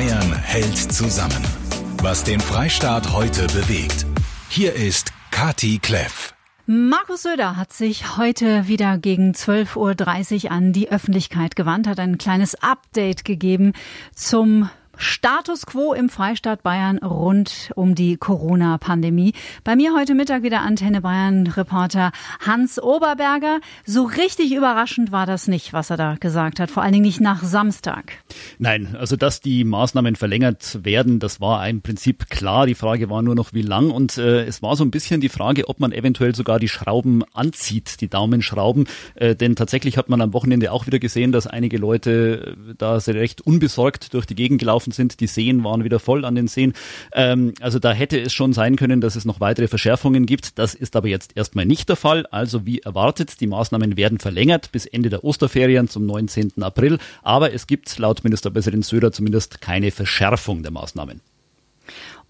Bayern hält zusammen. Was den Freistaat heute bewegt. Hier ist Kati Kleff. Markus Söder hat sich heute wieder gegen 12.30 Uhr an die Öffentlichkeit gewandt, hat ein kleines Update gegeben zum Status quo im Freistaat Bayern rund um die Corona-Pandemie. Bei mir heute Mittag wieder Antenne Bayern-Reporter Hans Oberberger. So richtig überraschend war das nicht, was er da gesagt hat, vor allen Dingen nicht nach Samstag. Nein, also dass die Maßnahmen verlängert werden, das war im Prinzip klar. Die Frage war nur noch, wie lang. Und äh, es war so ein bisschen die Frage, ob man eventuell sogar die Schrauben anzieht, die Daumenschrauben. Äh, denn tatsächlich hat man am Wochenende auch wieder gesehen, dass einige Leute äh, da recht unbesorgt durch die Gegend gelaufen gelaufen sind. Die Seen waren wieder voll an den Seen. Ähm, also da hätte es schon sein können, dass es noch weitere Verschärfungen gibt. Das ist aber jetzt erstmal nicht der Fall. Also wie erwartet, die Maßnahmen werden verlängert bis Ende der Osterferien zum 19. April. Aber es gibt laut Ministerpräsident Söder zumindest keine Verschärfung der Maßnahmen.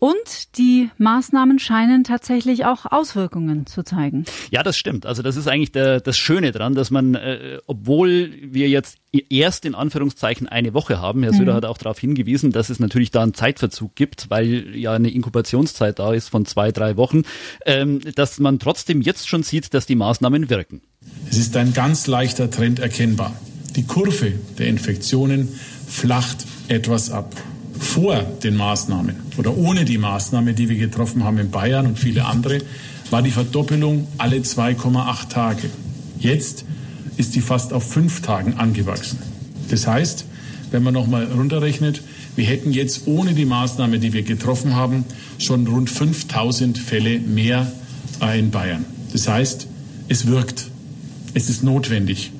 Und die Maßnahmen scheinen tatsächlich auch Auswirkungen zu zeigen. Ja, das stimmt. Also das ist eigentlich der, das Schöne dran, dass man, äh, obwohl wir jetzt erst in Anführungszeichen eine Woche haben, Herr Söder mhm. hat auch darauf hingewiesen, dass es natürlich da einen Zeitverzug gibt, weil ja eine Inkubationszeit da ist von zwei, drei Wochen, ähm, dass man trotzdem jetzt schon sieht, dass die Maßnahmen wirken. Es ist ein ganz leichter Trend erkennbar. Die Kurve der Infektionen flacht etwas ab vor den Maßnahmen oder ohne die Maßnahme, die wir getroffen haben in Bayern und viele andere, war die Verdoppelung alle 2,8 Tage. Jetzt ist die fast auf fünf Tagen angewachsen. Das heißt, wenn man nochmal runterrechnet, wir hätten jetzt ohne die Maßnahme, die wir getroffen haben, schon rund 5000 Fälle mehr in Bayern. Das heißt, es wirkt. Es ist notwendig.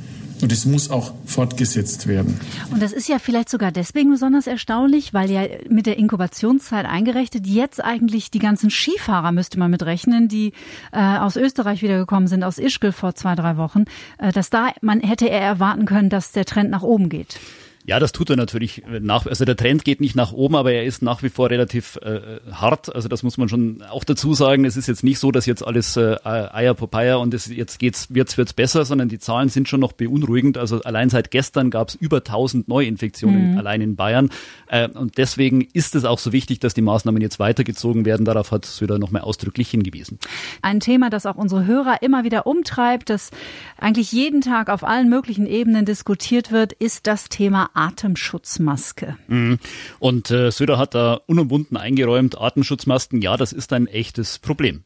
Und es muss auch fortgesetzt werden. Und das ist ja vielleicht sogar deswegen besonders erstaunlich, weil ja mit der Inkubationszeit eingerechnet jetzt eigentlich die ganzen Skifahrer müsste man mitrechnen, die äh, aus Österreich wiedergekommen sind, aus Ischgl vor zwei, drei Wochen, äh, dass da man hätte er erwarten können, dass der Trend nach oben geht. Ja, das tut er natürlich nach. Also der Trend geht nicht nach oben, aber er ist nach wie vor relativ äh, hart. Also das muss man schon auch dazu sagen. Es ist jetzt nicht so, dass jetzt alles äh, Eier Popeye und es jetzt geht's wird's wird's besser, sondern die Zahlen sind schon noch beunruhigend. Also allein seit gestern gab es über 1000 Neuinfektionen mhm. allein in Bayern äh, und deswegen ist es auch so wichtig, dass die Maßnahmen jetzt weitergezogen werden. Darauf hat Söder nochmal ausdrücklich hingewiesen. Ein Thema, das auch unsere Hörer immer wieder umtreibt, das eigentlich jeden Tag auf allen möglichen Ebenen diskutiert wird, ist das Thema Atemschutzmaske. Mhm. Und äh, Söder hat da unumwunden eingeräumt, Atemschutzmasken, ja, das ist ein echtes Problem.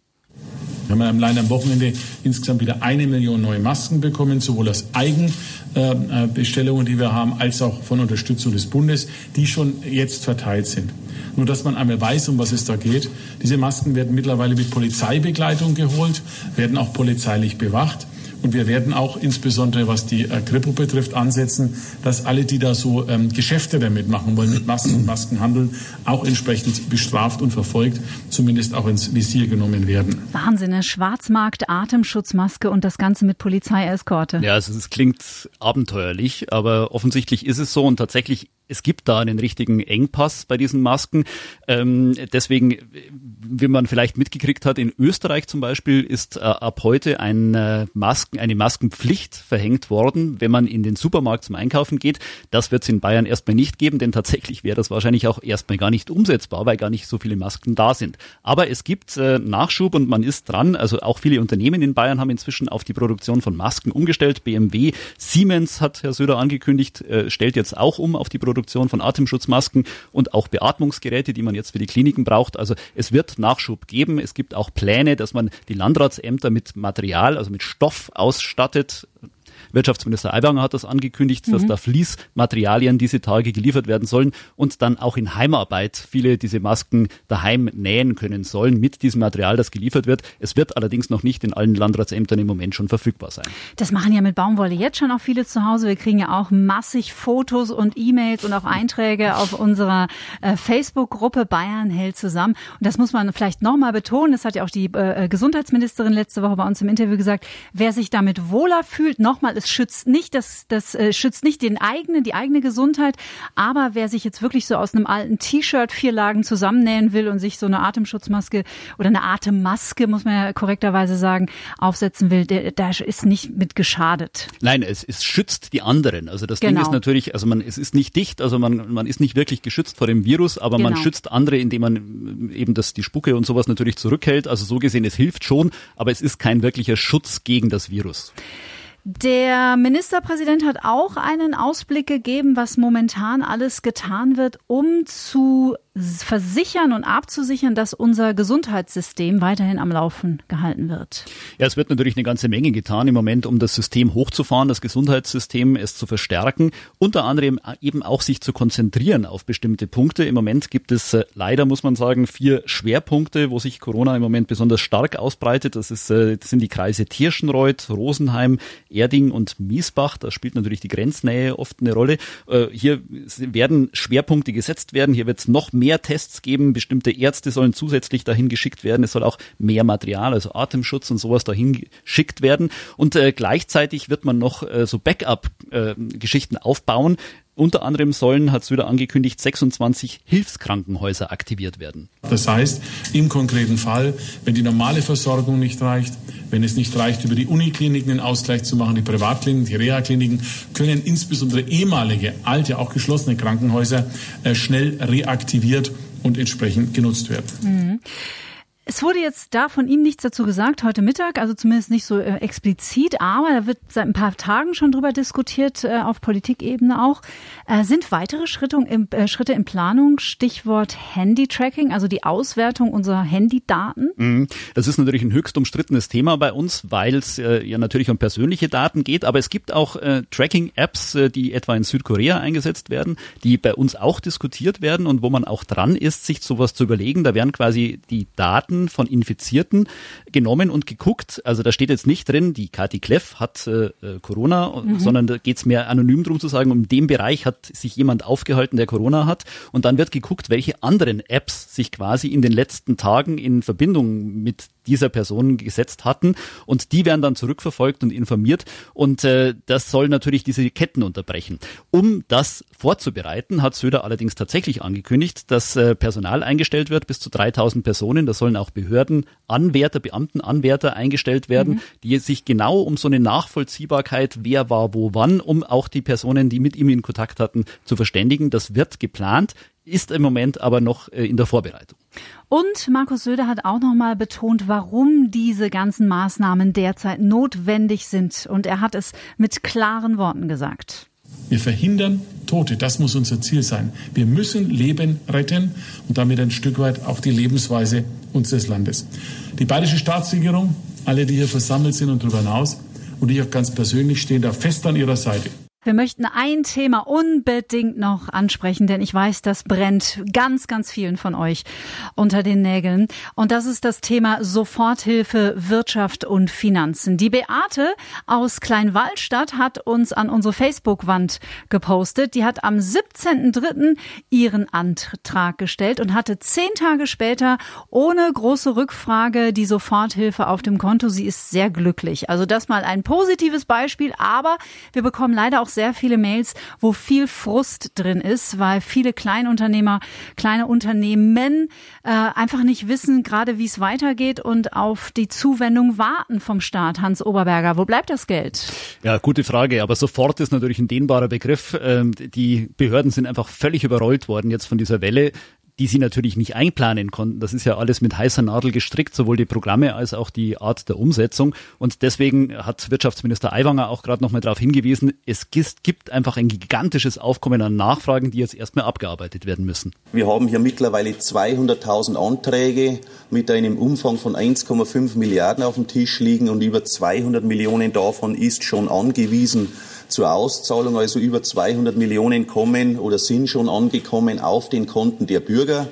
Wir haben allein am Wochenende insgesamt wieder eine Million neue Masken bekommen, sowohl aus Eigenbestellungen, die wir haben, als auch von Unterstützung des Bundes, die schon jetzt verteilt sind. Nur dass man einmal weiß, um was es da geht. Diese Masken werden mittlerweile mit Polizeibegleitung geholt, werden auch polizeilich bewacht. Und wir werden auch insbesondere, was die äh, Kripo betrifft, ansetzen, dass alle, die da so ähm, Geschäfte damit machen wollen, mit Masken und Masken handeln, auch entsprechend bestraft und verfolgt, zumindest auch ins Visier genommen werden. Wahnsinn, ne? Schwarzmarkt, Atemschutzmaske und das Ganze mit Polizeieskorte. Ja, also es klingt abenteuerlich, aber offensichtlich ist es so und tatsächlich es gibt da einen richtigen Engpass bei diesen Masken. Ähm, deswegen, wie man vielleicht mitgekriegt hat, in Österreich zum Beispiel ist äh, ab heute ein, äh, Masken, eine Maskenpflicht verhängt worden, wenn man in den Supermarkt zum Einkaufen geht. Das wird es in Bayern erstmal nicht geben, denn tatsächlich wäre das wahrscheinlich auch erstmal gar nicht umsetzbar, weil gar nicht so viele Masken da sind. Aber es gibt äh, Nachschub und man ist dran. Also auch viele Unternehmen in Bayern haben inzwischen auf die Produktion von Masken umgestellt. BMW, Siemens hat Herr Söder angekündigt, äh, stellt jetzt auch um auf die Produktion Produktion von Atemschutzmasken und auch Beatmungsgeräte, die man jetzt für die Kliniken braucht. Also es wird Nachschub geben. Es gibt auch Pläne, dass man die Landratsämter mit Material, also mit Stoff ausstattet, Wirtschaftsminister Aiwanger hat das angekündigt, mhm. dass da Fließmaterialien diese Tage geliefert werden sollen und dann auch in Heimarbeit viele diese Masken daheim nähen können sollen mit diesem Material, das geliefert wird. Es wird allerdings noch nicht in allen Landratsämtern im Moment schon verfügbar sein. Das machen ja mit Baumwolle jetzt schon auch viele zu Hause. Wir kriegen ja auch massig Fotos und E-Mails und auch Einträge auf unserer äh, Facebook-Gruppe Bayern hält zusammen. Und das muss man vielleicht nochmal betonen. Das hat ja auch die äh, Gesundheitsministerin letzte Woche bei uns im Interview gesagt. Wer sich damit wohler fühlt, nochmal, es schützt nicht das, das äh, schützt nicht den eigenen, die eigene Gesundheit. Aber wer sich jetzt wirklich so aus einem alten T-Shirt vier Lagen zusammennähen will und sich so eine Atemschutzmaske oder eine Atemmaske, muss man ja korrekterweise sagen, aufsetzen will, der, der ist nicht mit geschadet. Nein, es, es schützt die anderen. Also das genau. Ding ist natürlich, also man, es ist nicht dicht, also man, man ist nicht wirklich geschützt vor dem Virus, aber genau. man schützt andere, indem man eben das, die Spucke und sowas natürlich zurückhält. Also so gesehen, es hilft schon, aber es ist kein wirklicher Schutz gegen das Virus. Der Ministerpräsident hat auch einen Ausblick gegeben, was momentan alles getan wird, um zu versichern und abzusichern, dass unser Gesundheitssystem weiterhin am Laufen gehalten wird? Ja, es wird natürlich eine ganze Menge getan im Moment, um das System hochzufahren, das Gesundheitssystem es zu verstärken, unter anderem eben auch sich zu konzentrieren auf bestimmte Punkte. Im Moment gibt es äh, leider, muss man sagen, vier Schwerpunkte, wo sich Corona im Moment besonders stark ausbreitet. Das, ist, äh, das sind die Kreise Tirschenreuth, Rosenheim, Erding und Miesbach. Da spielt natürlich die Grenznähe oft eine Rolle. Äh, hier werden Schwerpunkte gesetzt werden. Hier wird es noch mehr mehr Tests geben. Bestimmte Ärzte sollen zusätzlich dahin geschickt werden. Es soll auch mehr Material, also Atemschutz und sowas dahin geschickt werden. Und äh, gleichzeitig wird man noch äh, so Backup-Geschichten äh, aufbauen. Unter anderem sollen, hat Söder angekündigt, 26 Hilfskrankenhäuser aktiviert werden. Das heißt, im konkreten Fall, wenn die normale Versorgung nicht reicht, wenn es nicht reicht, über die Unikliniken einen Ausgleich zu machen, die Privatkliniken, die Reha-Kliniken, können insbesondere ehemalige, alte, auch geschlossene Krankenhäuser äh, schnell reaktiviert und entsprechend genutzt werden. Mhm. Es wurde jetzt da von ihm nichts dazu gesagt heute Mittag, also zumindest nicht so äh, explizit, aber da wird seit ein paar Tagen schon drüber diskutiert, äh, auf Politikebene auch. Äh, sind weitere Schritte im, äh, Schritte in Planung, Stichwort Handy-Tracking, also die Auswertung unserer Handydaten? Mhm. Das ist natürlich ein höchst umstrittenes Thema bei uns, weil es äh, ja natürlich um persönliche Daten geht, aber es gibt auch äh, Tracking-Apps, die etwa in Südkorea eingesetzt werden, die bei uns auch diskutiert werden und wo man auch dran ist, sich sowas zu überlegen. Da werden quasi die Daten Daten von Infizierten genommen und geguckt. Also da steht jetzt nicht drin, die Kati Kleff hat äh, äh Corona, mhm. sondern da geht es mehr anonym drum zu sagen, um dem Bereich hat sich jemand aufgehalten, der Corona hat. Und dann wird geguckt, welche anderen Apps sich quasi in den letzten Tagen in Verbindung mit dieser Person gesetzt hatten. Und die werden dann zurückverfolgt und informiert. Und äh, das soll natürlich diese Ketten unterbrechen. Um das vorzubereiten, hat Söder allerdings tatsächlich angekündigt, dass äh, Personal eingestellt wird, bis zu 3000 Personen. Da sollen auch Behörden, Anwärter, Beamtenanwärter eingestellt werden, mhm. die sich genau um so eine Nachvollziehbarkeit, wer war wo wann, um auch die Personen, die mit ihm in Kontakt hatten, zu verständigen. Das wird geplant ist im Moment aber noch äh, in der Vorbereitung. Und Markus Söder hat auch nochmal betont, warum diese ganzen Maßnahmen derzeit notwendig sind. Und er hat es mit klaren Worten gesagt. Wir verhindern Tote, das muss unser Ziel sein. Wir müssen Leben retten und damit ein Stück weit auch die Lebensweise unseres Landes. Die bayerische Staatsregierung, alle, die hier versammelt sind und darüber hinaus, und ich auch ganz persönlich stehen da fest an ihrer Seite. Wir möchten ein Thema unbedingt noch ansprechen, denn ich weiß, das brennt ganz, ganz vielen von euch unter den Nägeln. Und das ist das Thema Soforthilfe, Wirtschaft und Finanzen. Die Beate aus Kleinwaldstadt hat uns an unsere Facebook-Wand gepostet. Die hat am 17.03. ihren Antrag gestellt und hatte zehn Tage später ohne große Rückfrage die Soforthilfe auf dem Konto. Sie ist sehr glücklich. Also das mal ein positives Beispiel, aber wir bekommen leider auch sehr viele Mails, wo viel Frust drin ist, weil viele Kleinunternehmer, kleine Unternehmen äh, einfach nicht wissen, gerade wie es weitergeht und auf die Zuwendung warten vom Staat. Hans Oberberger, wo bleibt das Geld? Ja, gute Frage. Aber sofort ist natürlich ein dehnbarer Begriff. Ähm, die Behörden sind einfach völlig überrollt worden jetzt von dieser Welle die sie natürlich nicht einplanen konnten. Das ist ja alles mit heißer Nadel gestrickt, sowohl die Programme als auch die Art der Umsetzung. Und deswegen hat Wirtschaftsminister Aiwanger auch gerade nochmal darauf hingewiesen, es gibt einfach ein gigantisches Aufkommen an Nachfragen, die jetzt erstmal abgearbeitet werden müssen. Wir haben hier mittlerweile 200.000 Anträge mit einem Umfang von 1,5 Milliarden auf dem Tisch liegen und über 200 Millionen davon ist schon angewiesen zur Auszahlung, also über 200 Millionen kommen oder sind schon angekommen auf den Konten der Bürger.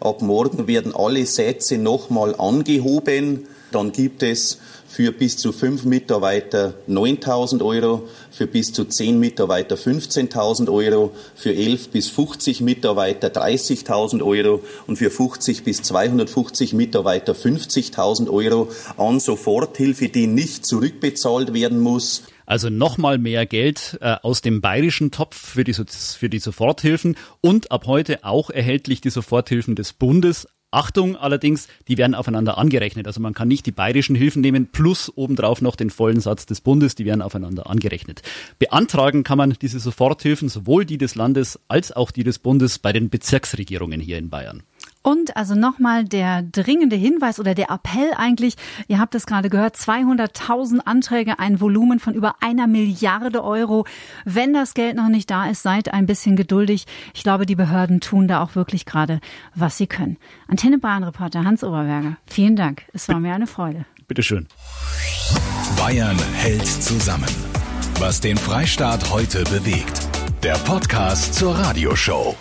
Ab morgen werden alle Sätze nochmal angehoben. Dann gibt es für bis zu fünf Mitarbeiter 9.000 Euro, für bis zu zehn Mitarbeiter 15.000 Euro, für elf bis 50 Mitarbeiter 30.000 Euro und für 50 bis 250 Mitarbeiter 50.000 Euro an Soforthilfe, die nicht zurückbezahlt werden muss. Also nochmal mehr Geld äh, aus dem bayerischen Topf für die, für die Soforthilfen und ab heute auch erhältlich die Soforthilfen des Bundes. Achtung allerdings, die werden aufeinander angerechnet. Also man kann nicht die bayerischen Hilfen nehmen plus obendrauf noch den vollen Satz des Bundes, die werden aufeinander angerechnet. Beantragen kann man diese Soforthilfen, sowohl die des Landes als auch die des Bundes bei den Bezirksregierungen hier in Bayern. Und also nochmal der dringende Hinweis oder der Appell eigentlich, ihr habt es gerade gehört, 200.000 Anträge, ein Volumen von über einer Milliarde Euro. Wenn das Geld noch nicht da ist, seid ein bisschen geduldig. Ich glaube, die Behörden tun da auch wirklich gerade, was sie können. Antenne Bayern Reporter Hans Oberberger, vielen Dank. Es war mir eine Freude. Bitteschön. Bayern hält zusammen. Was den Freistaat heute bewegt. Der Podcast zur Radioshow.